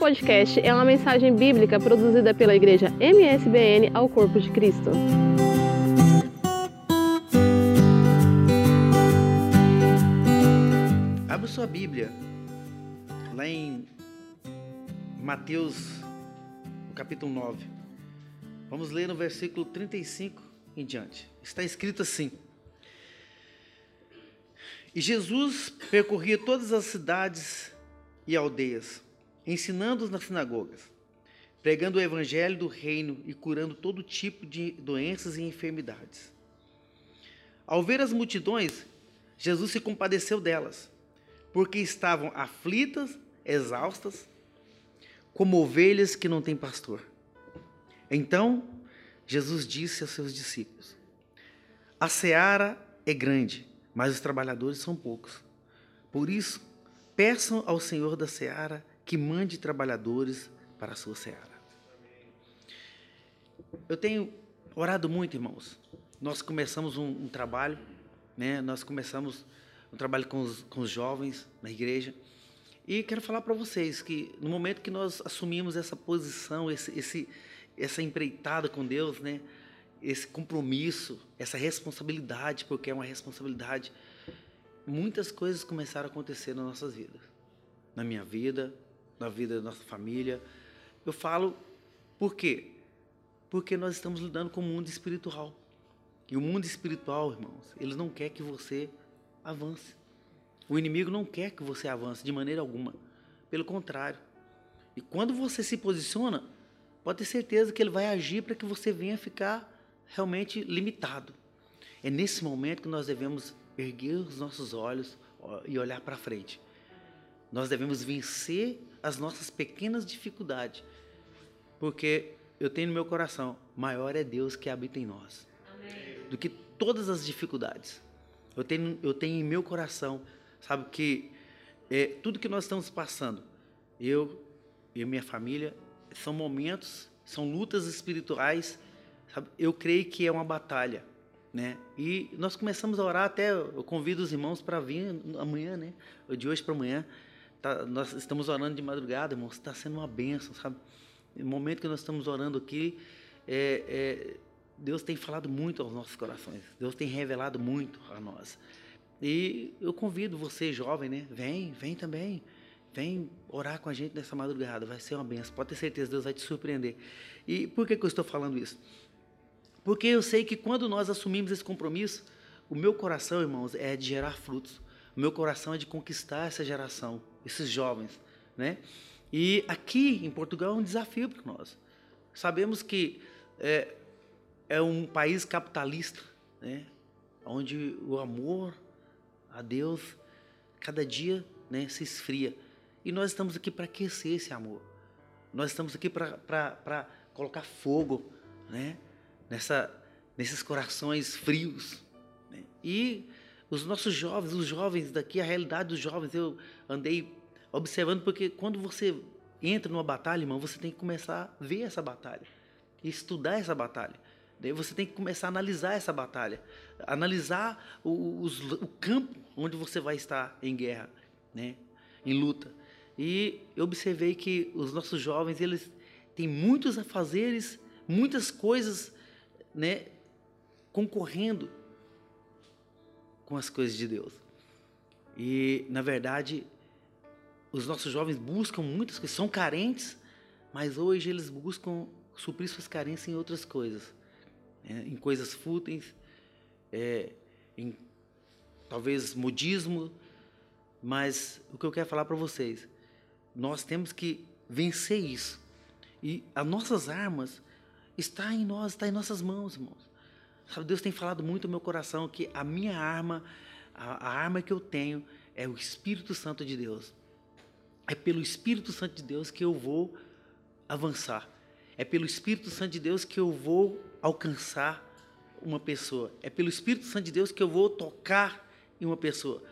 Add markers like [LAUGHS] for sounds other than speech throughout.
podcast é uma mensagem bíblica produzida pela igreja MSBN ao Corpo de Cristo. Abra sua Bíblia lá em Mateus, capítulo 9. Vamos ler no versículo 35 em diante. Está escrito assim: E Jesus percorria todas as cidades e aldeias, ensinando-os nas sinagogas, pregando o evangelho do reino e curando todo tipo de doenças e enfermidades. Ao ver as multidões, Jesus se compadeceu delas, porque estavam aflitas, exaustas, como ovelhas que não têm pastor. Então, Jesus disse aos seus discípulos: A seara é grande, mas os trabalhadores são poucos. Por isso, peçam ao Senhor da seara que mande trabalhadores para a sua seara. Eu tenho orado muito, irmãos. Nós começamos um, um trabalho, né? Nós começamos um trabalho com os, com os jovens na igreja. E quero falar para vocês que no momento que nós assumimos essa posição, esse, esse, essa empreitada com Deus, né? esse compromisso, essa responsabilidade, porque é uma responsabilidade, muitas coisas começaram a acontecer nas nossas vidas. Na minha vida, na vida da nossa família. Eu falo por quê? Porque nós estamos lidando com o mundo espiritual. E o mundo espiritual, irmãos, ele não quer que você avance. O inimigo não quer que você avance de maneira alguma. Pelo contrário. E quando você se posiciona, pode ter certeza que ele vai agir para que você venha ficar realmente limitado. É nesse momento que nós devemos erguer os nossos olhos e olhar para frente. Nós devemos vencer as nossas pequenas dificuldades, porque eu tenho no meu coração, maior é Deus que habita em nós, Amém. do que todas as dificuldades. Eu tenho, eu tenho em meu coração, sabe, que é, tudo que nós estamos passando, eu e minha família, são momentos, são lutas espirituais, sabe? Eu creio que é uma batalha, né? E nós começamos a orar até, eu convido os irmãos para vir amanhã, né? De hoje para amanhã, tá, nós estamos orando de madrugada, irmãos, está sendo uma benção, sabe? No momento que nós estamos orando aqui, é, é, Deus tem falado muito aos nossos corações, Deus tem revelado muito a nós. E eu convido você, jovem, né? Vem, vem também. Vem orar com a gente nessa madrugada, vai ser uma benção. Pode ter certeza, Deus vai te surpreender. E por que, que eu estou falando isso? Porque eu sei que quando nós assumimos esse compromisso, o meu coração, irmãos, é de gerar frutos. O meu coração é de conquistar essa geração, esses jovens, né? E aqui em Portugal é um desafio para nós. Sabemos que é, é um país capitalista, né? Onde o amor a Deus cada dia né, se esfria. E nós estamos aqui para aquecer esse amor. Nós estamos aqui para colocar fogo né, nessa, nesses corações frios. Né? E os nossos jovens, os jovens daqui, a realidade dos jovens, eu andei observando, porque quando você entra numa batalha, irmão, você tem que começar a ver essa batalha estudar essa batalha. Daí você tem que começar a analisar essa batalha, analisar o, o campo onde você vai estar em guerra, né? em luta. E eu observei que os nossos jovens, eles têm muitos afazeres, muitas coisas, né, concorrendo com as coisas de Deus. E, na verdade, os nossos jovens buscam muitas coisas, são carentes, mas hoje eles buscam suprir suas carências em outras coisas, né, em coisas fúteis, é, em talvez modismo, mas o que eu quero falar para vocês, nós temos que vencer isso. E as nossas armas está em nós, está em nossas mãos, irmãos. Sabe, Deus tem falado muito no meu coração que a minha arma, a, a arma que eu tenho é o Espírito Santo de Deus. É pelo Espírito Santo de Deus que eu vou avançar. É pelo Espírito Santo de Deus que eu vou alcançar uma pessoa. É pelo Espírito Santo de Deus que eu vou tocar em uma pessoa.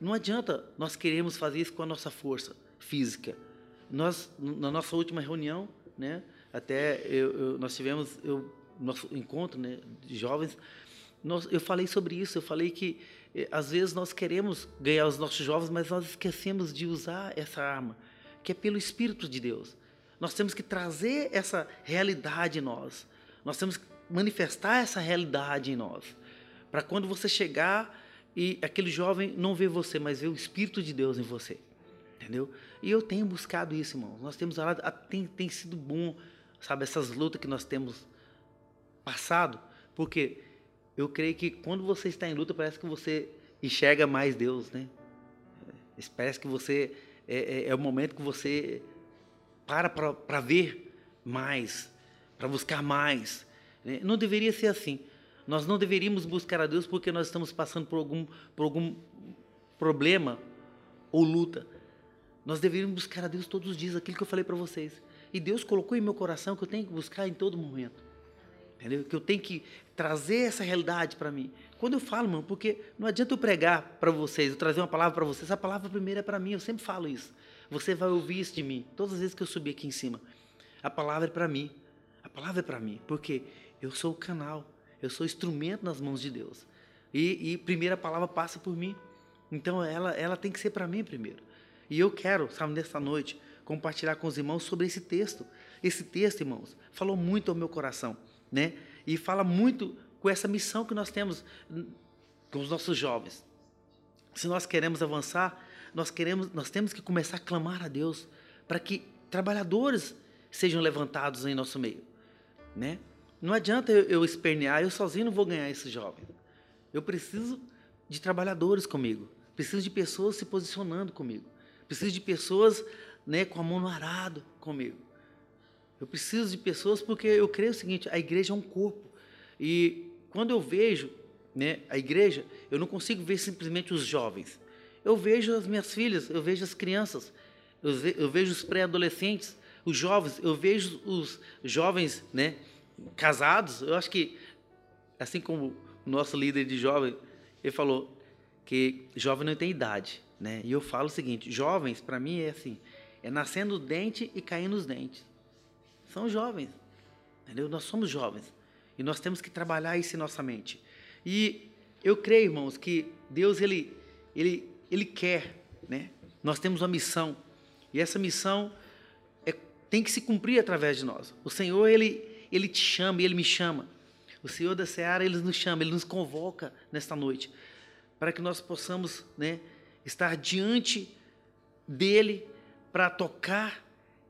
Não adianta nós queremos fazer isso com a nossa força física. Nós, na nossa última reunião, né, até eu, eu, nós tivemos eu, nosso encontro né, de jovens, nós, eu falei sobre isso, eu falei que eh, às vezes nós queremos ganhar os nossos jovens, mas nós esquecemos de usar essa arma, que é pelo Espírito de Deus. Nós temos que trazer essa realidade em nós. Nós temos que manifestar essa realidade em nós. Para quando você chegar e aquele jovem não vê você, mas vê o Espírito de Deus em você. Entendeu? E eu tenho buscado isso, irmão. Nós temos orado, tem, tem sido bom, sabe, essas lutas que nós temos passado, porque eu creio que quando você está em luta, parece que você enxerga mais Deus, né? Parece que você é, é, é o momento que você para para ver mais, para buscar mais. Né? Não deveria ser assim. Nós não deveríamos buscar a Deus porque nós estamos passando por algum, por algum problema ou luta. Nós deveríamos buscar a Deus todos os dias, aquilo que eu falei para vocês. E Deus colocou em meu coração que eu tenho que buscar em todo momento. Entendeu? Que eu tenho que trazer essa realidade para mim. Quando eu falo, mano, porque não adianta eu pregar para vocês, eu trazer uma palavra para vocês, a palavra primeira é para mim, eu sempre falo isso. Você vai ouvir isso de mim, todas as vezes que eu subir aqui em cima. A palavra é para mim. A palavra é para mim, porque eu sou o canal, eu sou o instrumento nas mãos de Deus. E, e primeira palavra passa por mim. Então ela, ela tem que ser para mim primeiro. E eu quero, sabe, nesta noite, compartilhar com os irmãos sobre esse texto. Esse texto, irmãos, falou muito ao meu coração, né? E fala muito com essa missão que nós temos com os nossos jovens. Se nós queremos avançar, nós queremos, nós temos que começar a clamar a Deus para que trabalhadores sejam levantados em nosso meio, né? Não adianta eu, eu espernear, eu sozinho não vou ganhar esse jovem. Eu preciso de trabalhadores comigo, preciso de pessoas se posicionando comigo, preciso de pessoas, né, com a mão no arado comigo. Eu preciso de pessoas porque eu creio o seguinte: a igreja é um corpo e quando eu vejo, né, a igreja, eu não consigo ver simplesmente os jovens. Eu vejo as minhas filhas, eu vejo as crianças, eu, vejo os pré-adolescentes, os jovens, eu vejo os jovens, né, casados. Eu acho que, assim como o nosso líder de jovem, ele falou que jovem não tem idade, né? E eu falo o seguinte: jovens, para mim, é assim, é nascendo dente e caindo os dentes. São jovens, entendeu? Nós somos jovens e nós temos que trabalhar isso em nossa mente. E eu creio, irmãos, que Deus ele ele ele quer, né? Nós temos uma missão e essa missão é, tem que se cumprir através de nós. O Senhor ele ele te chama e ele me chama. O Senhor da Seara ele nos chama, ele nos convoca nesta noite para que nós possamos, né, estar diante dele para tocar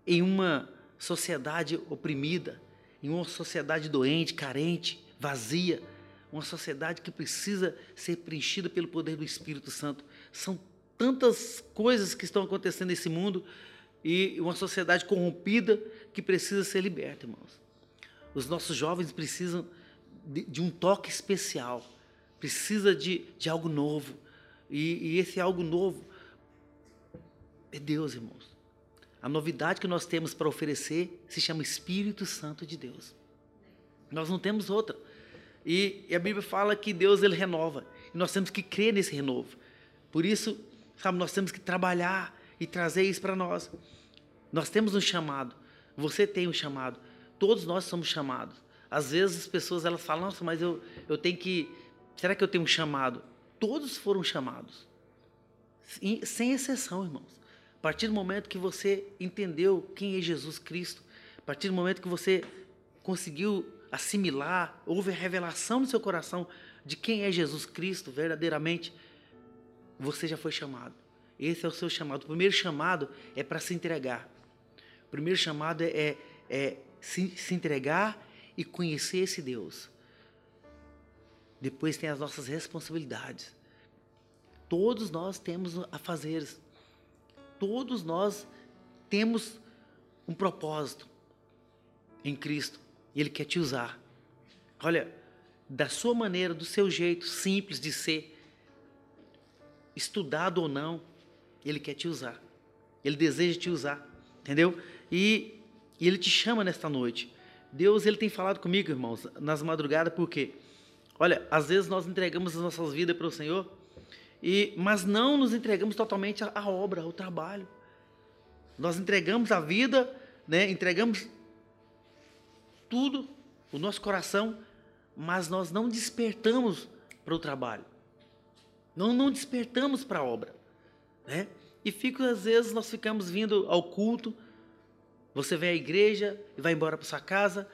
em uma sociedade oprimida, em uma sociedade doente, carente, vazia, uma sociedade que precisa ser preenchida pelo poder do Espírito Santo. São tantas coisas que estão acontecendo nesse mundo e uma sociedade corrompida que precisa ser liberta, irmãos. Os nossos jovens precisam de, de um toque especial, precisa de, de algo novo. E, e esse algo novo é Deus, irmãos. A novidade que nós temos para oferecer se chama Espírito Santo de Deus. Nós não temos outra. E, e a Bíblia fala que Deus ele renova. E nós temos que crer nesse renovo. Por isso, sabe, nós temos que trabalhar e trazer isso para nós. Nós temos um chamado. Você tem um chamado. Todos nós somos chamados. Às vezes as pessoas elas falam, nossa, mas eu, eu tenho que. Será que eu tenho um chamado? Todos foram chamados. Sem exceção, irmãos. A partir do momento que você entendeu quem é Jesus Cristo, a partir do momento que você conseguiu assimilar, houve a revelação no seu coração de quem é Jesus Cristo verdadeiramente, você já foi chamado. Esse é o seu chamado. O primeiro chamado é para se entregar. O primeiro chamado é, é, é se, se entregar e conhecer esse Deus. Depois tem as nossas responsabilidades. Todos nós temos a fazer. Todos nós temos um propósito em Cristo. E Ele quer te usar. Olha, da sua maneira, do seu jeito simples de ser, estudado ou não, Ele quer te usar. Ele deseja te usar. Entendeu? E e Ele te chama nesta noite. Deus, Ele tem falado comigo, irmãos, nas madrugadas, porque, olha, às vezes nós entregamos as nossas vidas para o Senhor, e, mas não nos entregamos totalmente à, obra, ao trabalho. Nós entregamos a vida, né, entregamos tudo, o nosso coração, mas nós não despertamos para o trabalho. Não, não despertamos para a obra. Né? E fico, às vezes, nós ficamos vindo ao culto, você vem à igreja e vai embora para sua casa,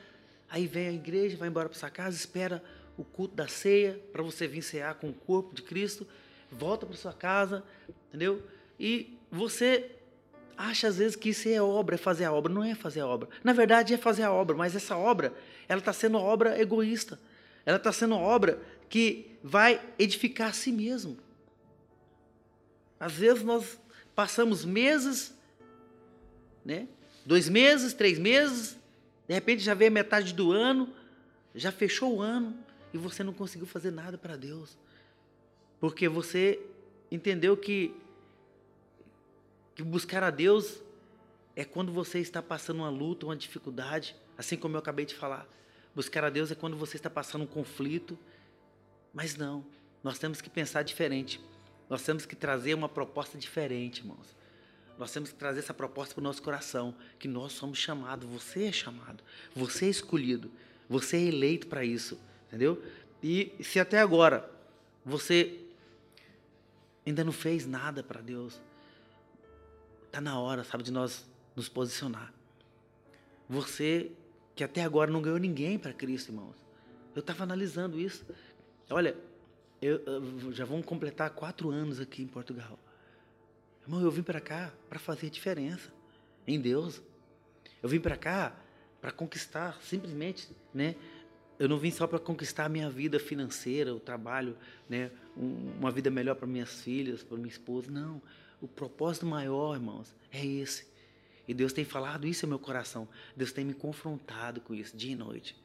aí vem à igreja, vai embora para sua casa, espera o culto da ceia para você vir cear com o corpo de Cristo, volta para sua casa, entendeu? E você acha às vezes que isso é obra, é fazer a obra. Não é fazer a obra. Na verdade é fazer a obra, mas essa obra, ela está sendo obra egoísta. Ela está sendo obra que vai edificar a si mesmo. Às vezes nós passamos meses, né? Dois meses, três meses, de repente já veio a metade do ano, já fechou o ano e você não conseguiu fazer nada para Deus. Porque você entendeu que, que buscar a Deus é quando você está passando uma luta, uma dificuldade, assim como eu acabei de falar. Buscar a Deus é quando você está passando um conflito. Mas não, nós temos que pensar diferente. Nós temos que trazer uma proposta diferente, irmãos. Nós temos que trazer essa proposta para o nosso coração, que nós somos chamados, você é chamado, você é escolhido, você é eleito para isso, entendeu? E se até agora você ainda não fez nada para Deus, está na hora, sabe, de nós nos posicionar. Você que até agora não ganhou ninguém para Cristo, irmãos. Eu estava analisando isso. Olha, eu, eu, já vamos completar quatro anos aqui em Portugal. Irmão, eu vim para cá para fazer diferença em Deus. Eu vim para cá para conquistar, simplesmente, né? Eu não vim só para conquistar a minha vida financeira, o trabalho, né? Um, uma vida melhor para minhas filhas, para minha esposa. Não. O propósito maior, irmãos, é esse. E Deus tem falado isso no meu coração. Deus tem me confrontado com isso, dia e noite.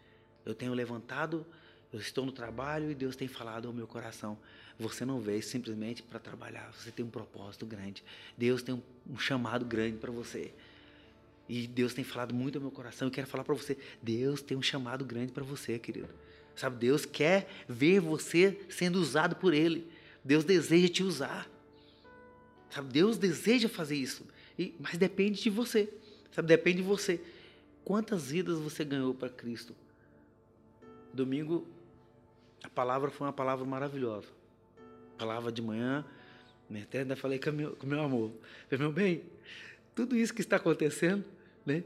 Eu tenho levantado eu estou no trabalho e Deus tem falado ao meu coração. Você não veio simplesmente para trabalhar, você tem um propósito grande. Deus tem um, um chamado grande para você. E Deus tem falado muito ao meu coração. Eu quero falar para você: Deus tem um chamado grande para você, querido. Sabe, Deus quer ver você sendo usado por Ele. Deus deseja te usar. Sabe, Deus deseja fazer isso. E, mas depende de você. Sabe, depende de você. Quantas vidas você ganhou para Cristo? Domingo a palavra foi uma palavra maravilhosa. Palavra de manhã, né? até ainda falei com meu, com meu amor. Falei, meu bem, tudo isso que está acontecendo, né?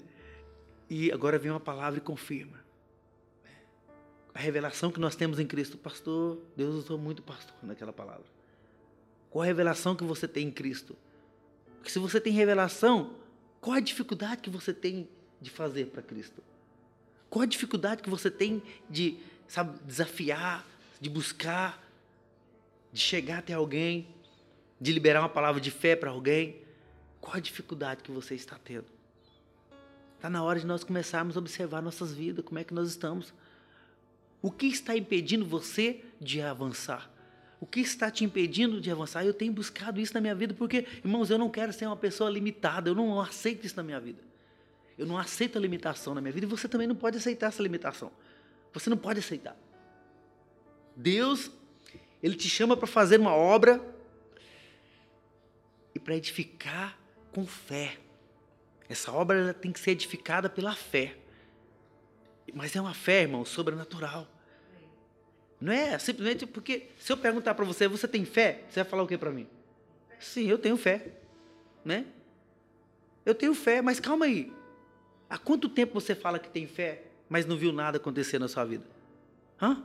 E agora vem uma palavra e confirma. A revelação que nós temos em Cristo, pastor, Deus usou muito pastor naquela palavra. Qual a revelação que você tem em Cristo? Porque se você tem revelação, qual a dificuldade que você tem de fazer para Cristo? Qual a dificuldade que você tem de sabe, desafiar, de buscar, de chegar até alguém, de liberar uma palavra de fé para alguém. Qual a dificuldade que você está tendo? Está na hora de nós começarmos a observar nossas vidas, como é que nós estamos. O que está impedindo você de avançar? O que está te impedindo de avançar? Eu tenho buscado isso na minha vida porque, irmãos, eu não quero ser uma pessoa limitada, eu não aceito isso na minha vida. Eu não aceito a limitação na minha vida e você também não pode aceitar essa limitação. Você não pode aceitar. Deus, Ele te chama para fazer uma obra e para edificar com fé. Essa obra tem que ser edificada pela fé. Mas é uma fé, irmão, sobrenatural. Não é simplesmente porque, se eu perguntar para você, você tem fé? Você vai falar o que para mim? Sim, eu tenho fé. Né? Eu tenho fé, mas calma aí. Há quanto tempo você fala que tem fé mas não viu nada acontecer na sua vida? Hã?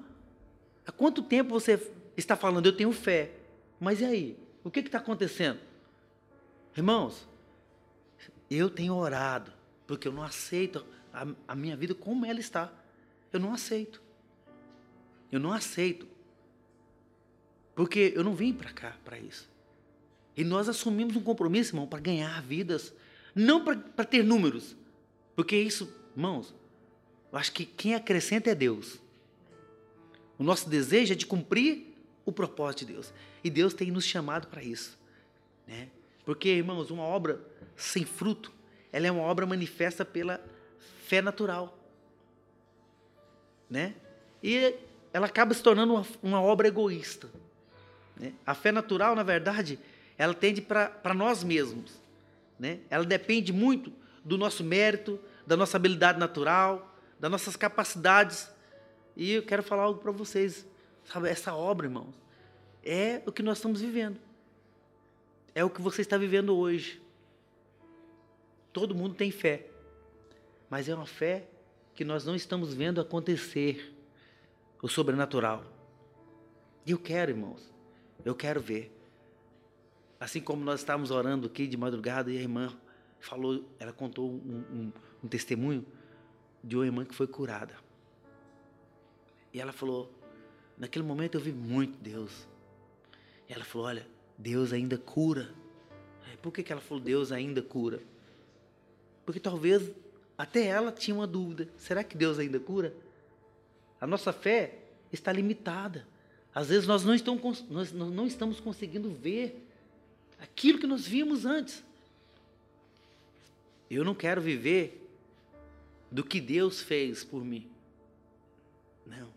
Há quanto tempo você está falando, eu tenho fé, mas e aí? O que está acontecendo? Irmãos, eu tenho orado, porque eu não aceito a, a minha vida como ela está. Eu não aceito. Eu não aceito. Porque eu não vim para cá para isso. E nós assumimos um compromisso, irmão, para ganhar vidas, não para ter números. Porque isso, irmãos, eu acho que quem acrescenta é Deus. O nosso desejo é de cumprir o propósito de Deus. E Deus tem nos chamado para isso. Né? Porque, irmãos, uma obra sem fruto, ela é uma obra manifesta pela fé natural. Né? E ela acaba se tornando uma, uma obra egoísta. Né? A fé natural, na verdade, ela tende para nós mesmos. Né? Ela depende muito do nosso mérito, da nossa habilidade natural, das nossas capacidades. E eu quero falar algo para vocês. Sabe, essa obra, irmãos, é o que nós estamos vivendo. É o que você está vivendo hoje. Todo mundo tem fé, mas é uma fé que nós não estamos vendo acontecer o sobrenatural. E eu quero, irmãos, eu quero ver. Assim como nós estávamos orando aqui de madrugada e a irmã falou, ela contou um, um, um testemunho de uma irmã que foi curada. E ela falou, naquele momento eu vi muito Deus. E ela falou, olha, Deus ainda cura. Por que, que ela falou Deus ainda cura? Porque talvez até ela tinha uma dúvida: será que Deus ainda cura? A nossa fé está limitada. Às vezes nós não estamos, nós não estamos conseguindo ver aquilo que nós vimos antes. Eu não quero viver do que Deus fez por mim. Não.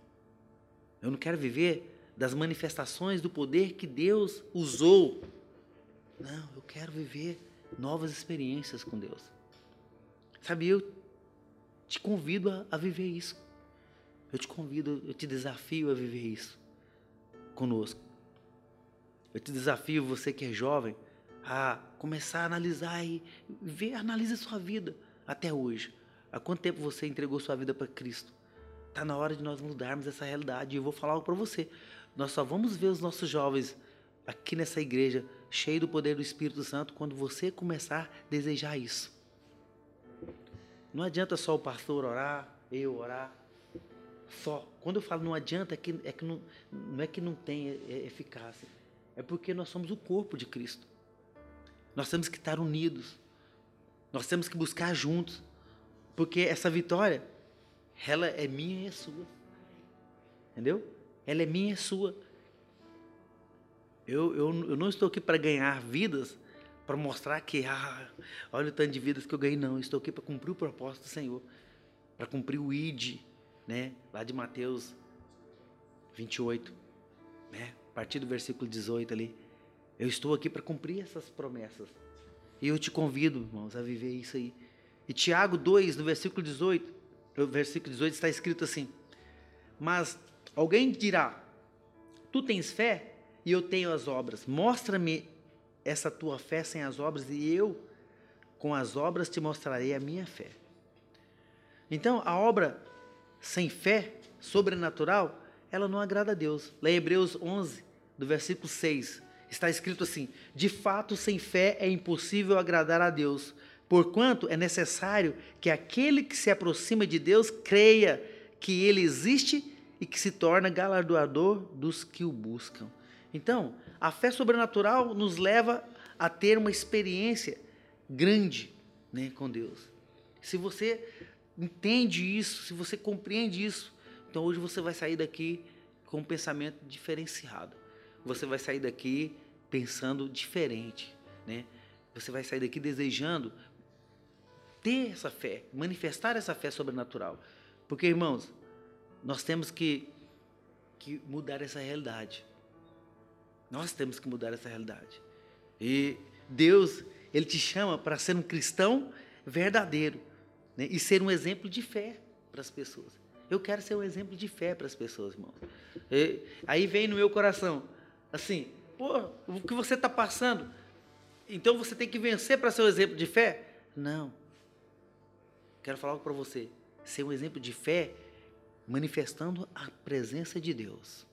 Eu não quero viver das manifestações do poder que Deus usou. Não, eu quero viver novas experiências com Deus. Sabe, eu te convido a, a viver isso. Eu te convido, eu te desafio a viver isso conosco. Eu te desafio, você que é jovem, a começar a analisar e ver, analise a sua vida até hoje. Há quanto tempo você entregou sua vida para Cristo? Está na hora de nós mudarmos essa realidade. E eu vou falar algo para você. Nós só vamos ver os nossos jovens aqui nessa igreja cheio do poder do Espírito Santo quando você começar a desejar isso. Não adianta só o pastor orar, eu orar. Só. Quando eu falo não adianta, é que, é que não, não é que não tem eficácia. É porque nós somos o corpo de Cristo. Nós temos que estar unidos. Nós temos que buscar juntos. Porque essa vitória, ela é minha e é sua. Entendeu? Ela é minha é sua. Eu, eu, eu não estou aqui para ganhar vidas, para mostrar que, ah, olha o tanto de vidas que eu ganhei, não. Eu estou aqui para cumprir o propósito do Senhor, para cumprir o ID, né? Lá de Mateus 28, né? A partir do versículo 18 ali. Eu estou aqui para cumprir essas promessas. E eu te convido, irmãos, a viver isso aí. E Tiago 2, no versículo 18, no versículo 18 está escrito assim: Mas alguém dirá: Tu tens fé e eu tenho as obras. Mostra-me essa tua fé sem as obras, e eu, com as obras, te mostrarei a minha fé. Então, a obra sem fé, sobrenatural, ela não agrada a Deus. Lá em Hebreus 11, do versículo 6, está escrito assim: De fato, sem fé é impossível agradar a Deus, porquanto é necessário que aquele que se aproxima de Deus creia que ele existe e que se torna galardoador dos que o buscam. Então, a fé sobrenatural nos leva a ter uma experiência grande né, com Deus. Se você entende isso, se você compreende isso, então hoje você vai sair daqui com um pensamento diferenciado. Você vai sair daqui pensando diferente, né? Você vai sair daqui desejando ter essa fé, manifestar essa fé sobrenatural. Porque, irmãos, nós temos que, que mudar essa realidade. Nós temos que mudar essa realidade. E Deus, Ele te chama para ser um cristão verdadeiro né? e ser um exemplo de fé para as pessoas. Eu quero ser um exemplo de fé para as pessoas, irmãos. E, aí vem no meu coração, assim, pô, o que você está passando? Então você tem que vencer para ser um exemplo de fé? Não. Quero falar algo para você. Ser um exemplo de fé manifestando a presença de Deus.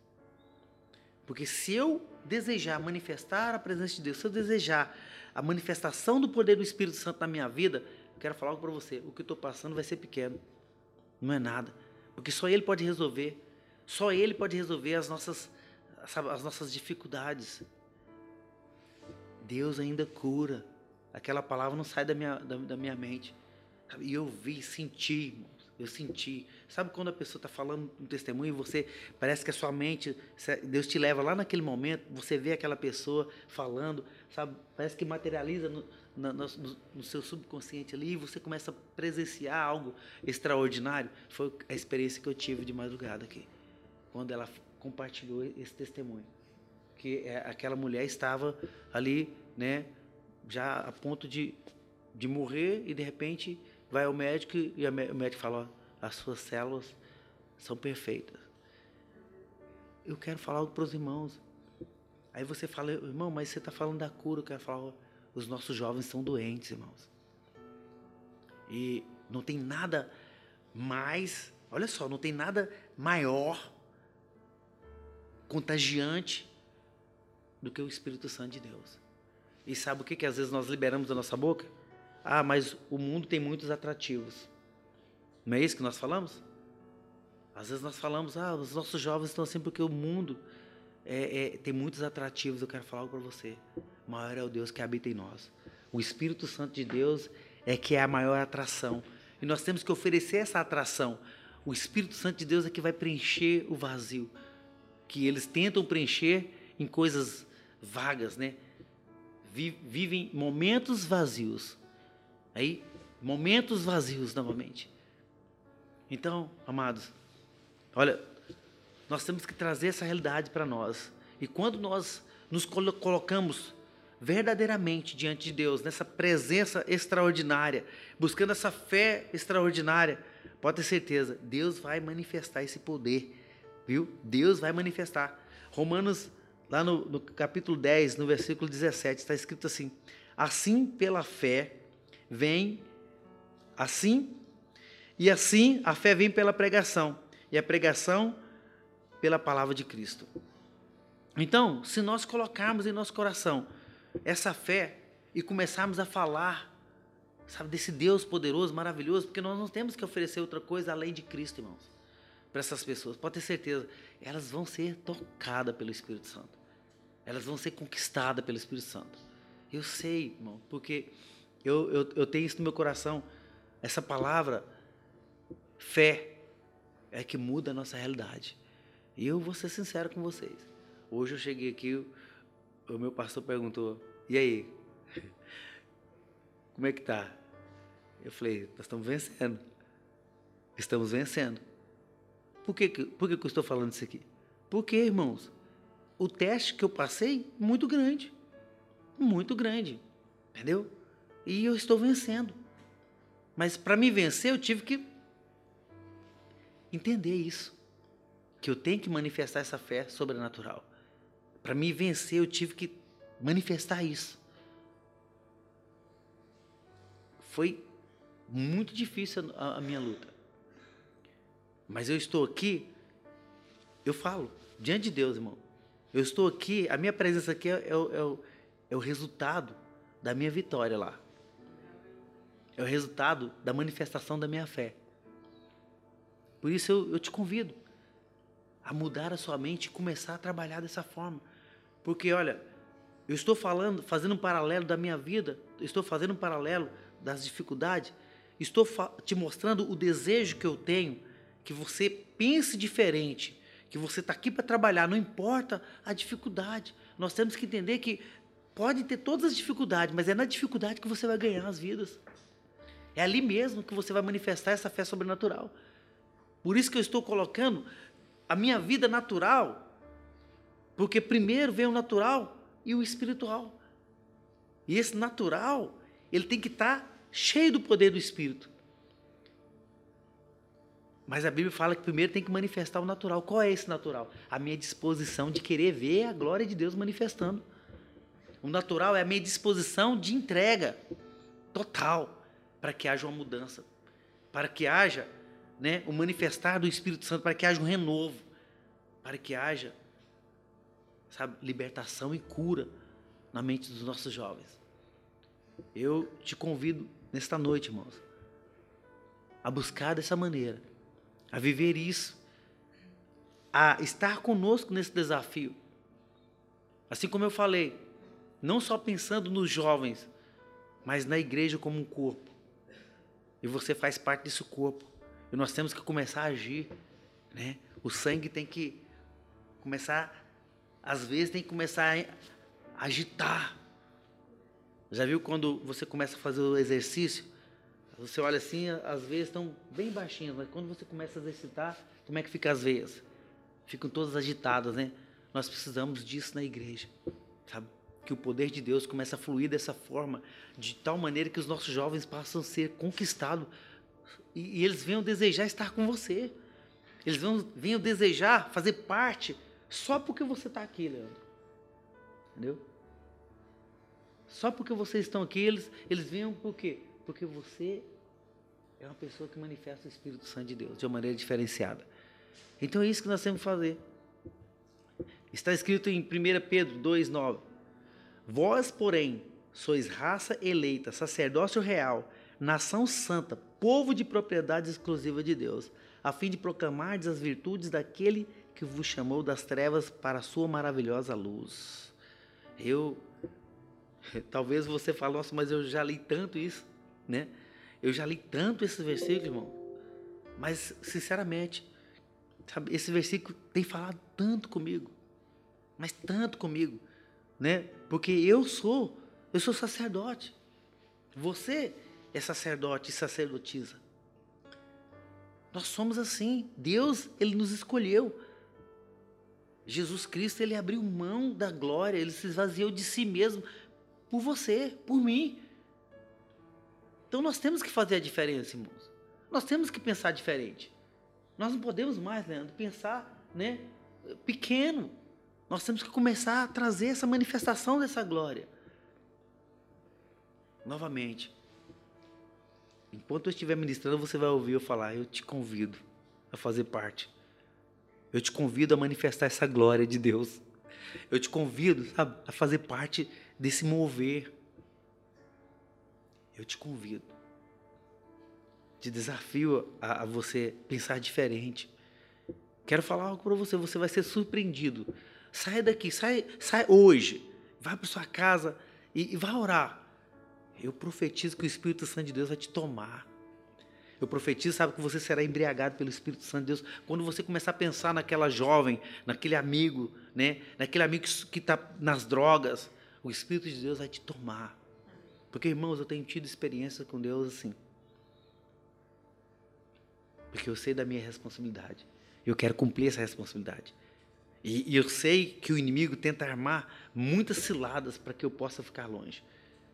Porque se eu desejar manifestar a presença de Deus, se eu desejar a manifestação do poder do Espírito Santo na minha vida, eu quero falar algo para você. O que eu estou passando vai ser pequeno. Não é nada. Porque só Ele pode resolver. Só Ele pode resolver as nossas, as nossas dificuldades. Deus ainda cura. Aquela palavra não sai da minha, da, da minha mente. E eu vi, senti. Eu senti. Sabe quando a pessoa está falando um testemunho e você parece que a sua mente, Deus te leva lá naquele momento, você vê aquela pessoa falando, sabe? Parece que materializa no, no, no, no seu subconsciente ali e você começa a presenciar algo extraordinário. Foi a experiência que eu tive de madrugada aqui, quando ela compartilhou esse testemunho. Que é, aquela mulher estava ali, né, já a ponto de, de morrer e de repente vai ao médico e o médico fala: ó, as suas células são perfeitas. Eu quero falar para os irmãos. Aí você fala, irmão, mas você está falando da cura. Eu quero falar, os nossos jovens estão doentes, irmãos. E não tem nada mais, olha só, não tem nada maior, contagiante do que o Espírito Santo de Deus. E sabe o que, que às vezes nós liberamos da nossa boca? Ah, mas o mundo tem muitos atrativos. Não é isso que nós falamos? Às vezes nós falamos, ah, os nossos jovens estão assim porque o mundo é, é, tem muitos atrativos. Eu quero falar para você. O maior é o Deus que habita em nós. O Espírito Santo de Deus é que é a maior atração. E nós temos que oferecer essa atração. O Espírito Santo de Deus é que vai preencher o vazio. Que eles tentam preencher em coisas vagas, né? Vivem momentos vazios. Aí, momentos vazios novamente. Então, amados, olha, nós temos que trazer essa realidade para nós. E quando nós nos colocamos verdadeiramente diante de Deus, nessa presença extraordinária, buscando essa fé extraordinária, pode ter certeza, Deus vai manifestar esse poder, viu? Deus vai manifestar. Romanos, lá no, no capítulo 10, no versículo 17, está escrito assim: Assim pela fé vem, assim, e assim a fé vem pela pregação, e a pregação pela palavra de Cristo. Então, se nós colocarmos em nosso coração essa fé e começarmos a falar, sabe, desse Deus poderoso, maravilhoso, porque nós não temos que oferecer outra coisa além de Cristo, irmãos, para essas pessoas. Pode ter certeza, elas vão ser tocadas pelo Espírito Santo. Elas vão ser conquistadas pelo Espírito Santo. Eu sei, irmão, porque eu, eu, eu tenho isso no meu coração. Essa palavra, fé, é que muda a nossa realidade. E eu vou ser sincero com vocês. Hoje eu cheguei aqui, o meu pastor perguntou: E aí? [LAUGHS] Como é que tá? Eu falei: Nós estamos vencendo. Estamos vencendo. Por que, por que eu estou falando isso aqui? Porque, irmãos, o teste que eu passei, muito grande. Muito grande. Entendeu? E eu estou vencendo. Mas para me vencer, eu tive que entender isso. Que eu tenho que manifestar essa fé sobrenatural. Para me vencer, eu tive que manifestar isso. Foi muito difícil a, a minha luta. Mas eu estou aqui, eu falo, diante de Deus, irmão. Eu estou aqui, a minha presença aqui é, é, é, o, é o resultado da minha vitória lá. É o resultado da manifestação da minha fé. Por isso eu, eu te convido a mudar a sua mente e começar a trabalhar dessa forma. Porque, olha, eu estou falando, fazendo um paralelo da minha vida, estou fazendo um paralelo das dificuldades, estou te mostrando o desejo que eu tenho que você pense diferente, que você está aqui para trabalhar, não importa a dificuldade. Nós temos que entender que pode ter todas as dificuldades, mas é na dificuldade que você vai ganhar as vidas. É ali mesmo que você vai manifestar essa fé sobrenatural. Por isso que eu estou colocando a minha vida natural porque primeiro vem o natural e o espiritual. E esse natural, ele tem que estar tá cheio do poder do Espírito. Mas a Bíblia fala que primeiro tem que manifestar o natural. Qual é esse natural? A minha disposição de querer ver a glória de Deus manifestando. O natural é a minha disposição de entrega total para que haja uma mudança, para que haja né, o manifestar do Espírito Santo, para que haja um renovo, para que haja sabe, libertação e cura na mente dos nossos jovens. Eu te convido nesta noite, irmãos, a buscar dessa maneira, a viver isso, a estar conosco nesse desafio. Assim como eu falei, não só pensando nos jovens, mas na igreja como um corpo. E você faz parte desse corpo. E nós temos que começar a agir, né? O sangue tem que começar às vezes tem que começar a agitar. Já viu quando você começa a fazer o exercício? Você olha assim, as veias estão bem baixinhas, mas quando você começa a exercitar, como é que fica as veias? Ficam todas agitadas, né? Nós precisamos disso na igreja, sabe? Que o poder de Deus começa a fluir dessa forma, de tal maneira que os nossos jovens passam a ser conquistados e, e eles venham desejar estar com você. Eles venham, venham desejar fazer parte só porque você está aqui, Leandro. Entendeu? Só porque vocês estão aqui, eles, eles vêm por quê? Porque você é uma pessoa que manifesta o Espírito Santo de Deus de uma maneira diferenciada. Então é isso que nós temos que fazer. Está escrito em 1 Pedro 2,9: Vós, porém, sois raça eleita, sacerdócio real, nação santa, povo de propriedade exclusiva de Deus, a fim de proclamar as virtudes daquele que vos chamou das trevas para a sua maravilhosa luz. Eu [LAUGHS] talvez você fale, nossa, mas eu já li tanto isso, né? Eu já li tanto esse versículo, irmão. Mas, sinceramente, sabe, esse versículo tem falado tanto comigo. Mas tanto comigo, né? Porque eu sou, eu sou sacerdote. Você é sacerdote e sacerdotisa. Nós somos assim. Deus, ele nos escolheu. Jesus Cristo, ele abriu mão da glória, ele se esvaziou de si mesmo por você, por mim. Então nós temos que fazer a diferença, irmãos. Nós temos que pensar diferente. Nós não podemos mais, Leandro, pensar né, pequeno. Nós temos que começar a trazer essa manifestação dessa glória. Novamente, enquanto eu estiver ministrando, você vai ouvir eu falar: Eu te convido a fazer parte. Eu te convido a manifestar essa glória de Deus. Eu te convido, sabe, a fazer parte desse mover eu te convido, te desafio a, a você pensar diferente. Quero falar algo para você, você vai ser surpreendido. Sai daqui, sai, sai hoje, vai para sua casa e, e vai orar. Eu profetizo que o Espírito Santo de Deus vai te tomar. Eu profetizo, sabe, que você será embriagado pelo Espírito Santo de Deus. Quando você começar a pensar naquela jovem, naquele amigo, né? naquele amigo que está nas drogas, o Espírito de Deus vai te tomar. Porque, irmãos, eu tenho tido experiência com Deus assim. Porque eu sei da minha responsabilidade. Eu quero cumprir essa responsabilidade. E, e eu sei que o inimigo tenta armar muitas ciladas para que eu possa ficar longe.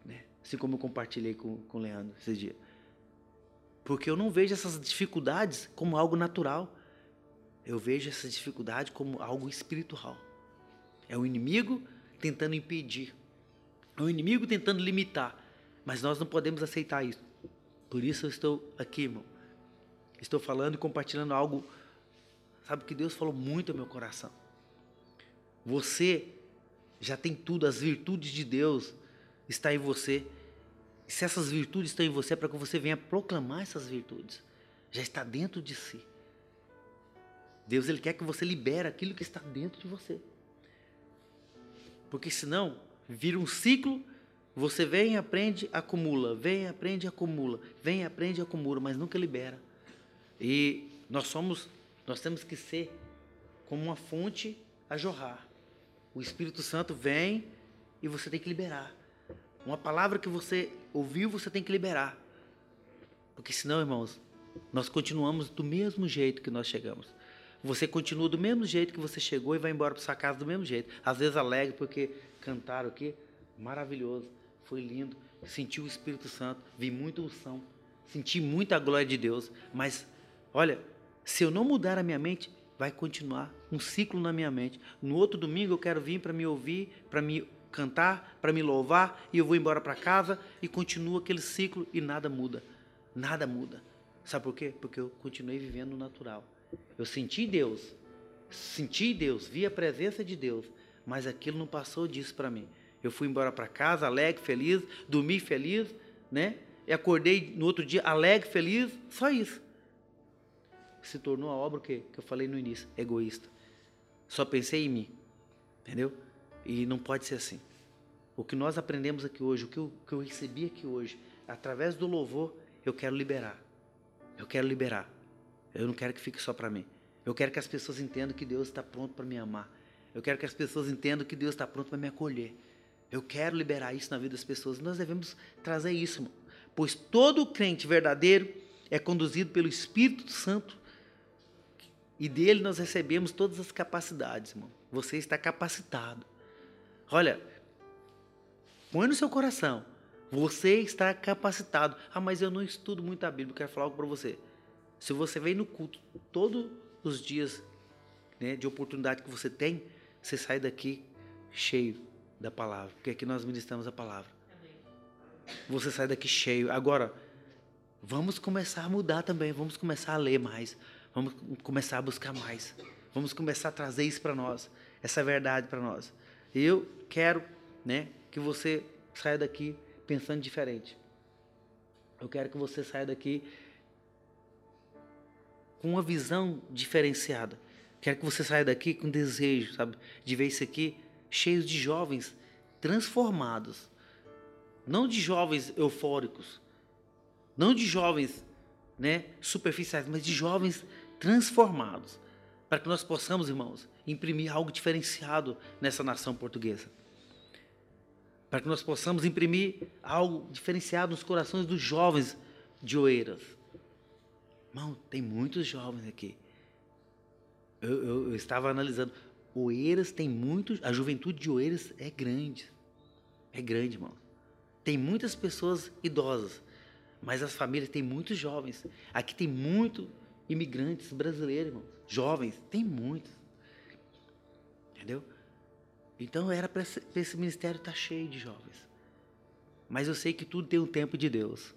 Né? Assim como eu compartilhei com, com o Leandro esse dia. Porque eu não vejo essas dificuldades como algo natural. Eu vejo essa dificuldade como algo espiritual. É o inimigo tentando impedir. É o inimigo tentando limitar. Mas nós não podemos aceitar isso. Por isso eu estou aqui, irmão. Estou falando e compartilhando algo, sabe, que Deus falou muito ao meu coração. Você já tem tudo, as virtudes de Deus estão em você. E se essas virtudes estão em você, é para que você venha proclamar essas virtudes. Já está dentro de si. Deus ele quer que você libere aquilo que está dentro de você. Porque senão vira um ciclo você vem, aprende, acumula, vem, aprende, acumula, vem, aprende, acumula, mas nunca libera. E nós somos, nós temos que ser como uma fonte a jorrar. O Espírito Santo vem e você tem que liberar. Uma palavra que você ouviu, você tem que liberar. Porque senão, irmãos, nós continuamos do mesmo jeito que nós chegamos. Você continua do mesmo jeito que você chegou e vai embora para sua casa do mesmo jeito. Às vezes alegre porque cantaram aqui, maravilhoso foi lindo, senti o Espírito Santo, vi muita unção, senti muita glória de Deus, mas olha, se eu não mudar a minha mente, vai continuar um ciclo na minha mente. No outro domingo eu quero vir para me ouvir, para me cantar, para me louvar, e eu vou embora para casa e continua aquele ciclo e nada muda. Nada muda. Sabe por quê? Porque eu continuei vivendo no natural. Eu senti Deus, senti Deus, vi a presença de Deus, mas aquilo não passou disso para mim. Eu fui embora para casa alegre, feliz, dormi feliz, né? E acordei no outro dia alegre, feliz, só isso. Se tornou a obra que, que eu falei no início, egoísta. Só pensei em mim, entendeu? E não pode ser assim. O que nós aprendemos aqui hoje, o que eu, que eu recebi aqui hoje, através do louvor, eu quero liberar. Eu quero liberar. Eu não quero que fique só para mim. Eu quero que as pessoas entendam que Deus está pronto para me amar. Eu quero que as pessoas entendam que Deus está pronto para me acolher. Eu quero liberar isso na vida das pessoas. Nós devemos trazer isso, pois todo crente verdadeiro é conduzido pelo Espírito Santo e dele nós recebemos todas as capacidades, irmão. Você está capacitado. Olha, põe no seu coração. Você está capacitado. Ah, mas eu não estudo muito a Bíblia. Quero falar algo para você. Se você vem no culto todos os dias né, de oportunidade que você tem, você sai daqui cheio da palavra, porque aqui nós ministramos a palavra. Você sai daqui cheio. Agora, vamos começar a mudar também, vamos começar a ler mais, vamos começar a buscar mais, vamos começar a trazer isso para nós, essa verdade para nós. Eu quero, né, que você saia daqui pensando diferente. Eu quero que você saia daqui com uma visão diferenciada. Quero que você saia daqui com desejo, sabe, de ver isso aqui cheio de jovens transformados. Não de jovens eufóricos, não de jovens, né, superficiais, mas de jovens transformados, para que nós possamos, irmãos, imprimir algo diferenciado nessa nação portuguesa. Para que nós possamos imprimir algo diferenciado nos corações dos jovens de Oeiras. Irmão, tem muitos jovens aqui. Eu, eu, eu estava analisando. Oeiras tem muitos. A juventude de Oeiras é grande. É grande, irmão. Tem muitas pessoas idosas, mas as famílias têm muitos jovens. Aqui tem muito imigrantes brasileiros, irmão. Jovens, tem muitos. Entendeu? Então era para esse, esse ministério estar tá cheio de jovens. Mas eu sei que tudo tem um tempo de Deus.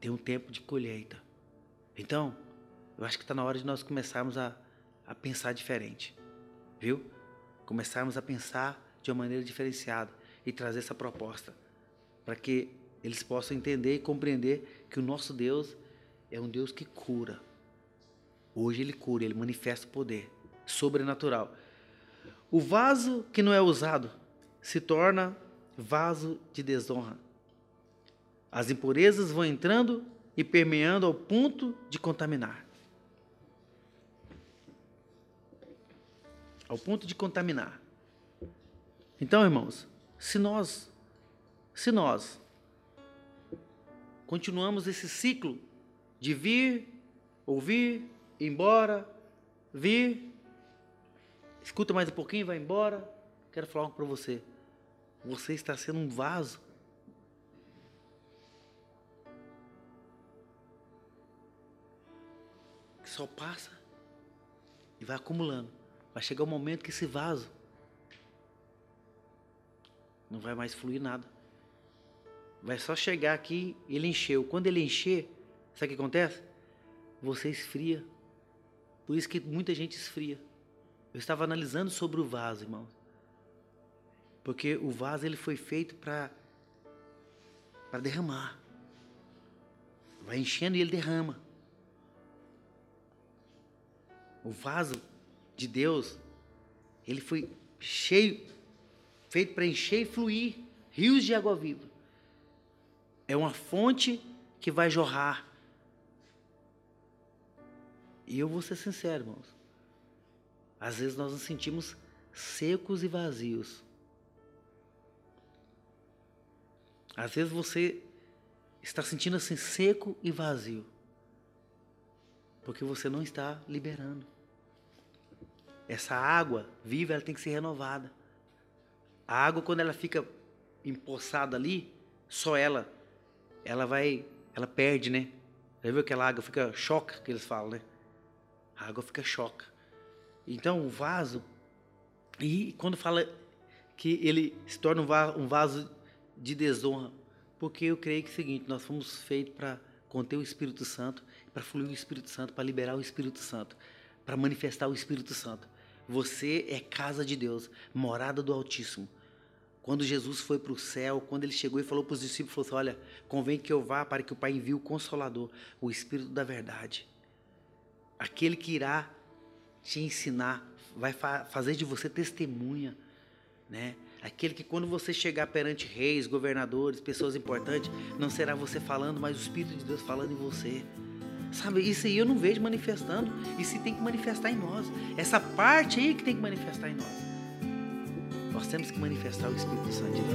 Tem um tempo de colheita. Então, eu acho que está na hora de nós começarmos a, a pensar diferente. Viu? Começarmos a pensar de uma maneira diferenciada e trazer essa proposta para que eles possam entender e compreender que o nosso Deus é um Deus que cura. Hoje ele cura, ele manifesta o poder sobrenatural. O vaso que não é usado se torna vaso de desonra. As impurezas vão entrando e permeando ao ponto de contaminar. Ao ponto de contaminar. Então, irmãos, se nós se nós continuamos esse ciclo de vir, ouvir, ir embora, vir, escuta mais um pouquinho, vai embora, quero falar algo para você. Você está sendo um vaso que só passa e vai acumulando. Vai chegar um momento que esse vaso não vai mais fluir nada. Vai só chegar aqui, ele encheu. Quando ele encher, sabe o que acontece? Você esfria. Por isso que muita gente esfria. Eu estava analisando sobre o vaso, irmão. Porque o vaso ele foi feito para para derramar. Vai enchendo e ele derrama. O vaso de Deus, ele foi cheio feito para encher e fluir rios de água viva. É uma fonte que vai jorrar. E eu vou ser sincero, irmãos. Às vezes nós nos sentimos secos e vazios. Às vezes você está sentindo assim seco e vazio. Porque você não está liberando. Essa água viva, ela tem que ser renovada. A água, quando ela fica empoçada ali, só ela, ela vai, ela perde, né? Já viu aquela água fica choca, que eles falam, né? A água fica choca. Então, o vaso, e quando fala que ele se torna um vaso de desonra, porque eu creio que é o seguinte, nós fomos feitos para conter o Espírito Santo, para fluir o Espírito Santo, para liberar o Espírito Santo, para manifestar o Espírito Santo. Você é casa de Deus, morada do Altíssimo. Quando Jesus foi para o céu, quando ele chegou e falou para os discípulos, falou assim, olha, convém que eu vá para que o Pai envie o Consolador, o Espírito da verdade. Aquele que irá te ensinar, vai fa fazer de você testemunha, né? Aquele que quando você chegar perante reis, governadores, pessoas importantes, não será você falando, mas o Espírito de Deus falando em você. Sabe, isso aí eu não vejo manifestando. Isso tem que manifestar em nós. Essa parte aí que tem que manifestar em nós. Nós temos que manifestar o Espírito Santo de Deus.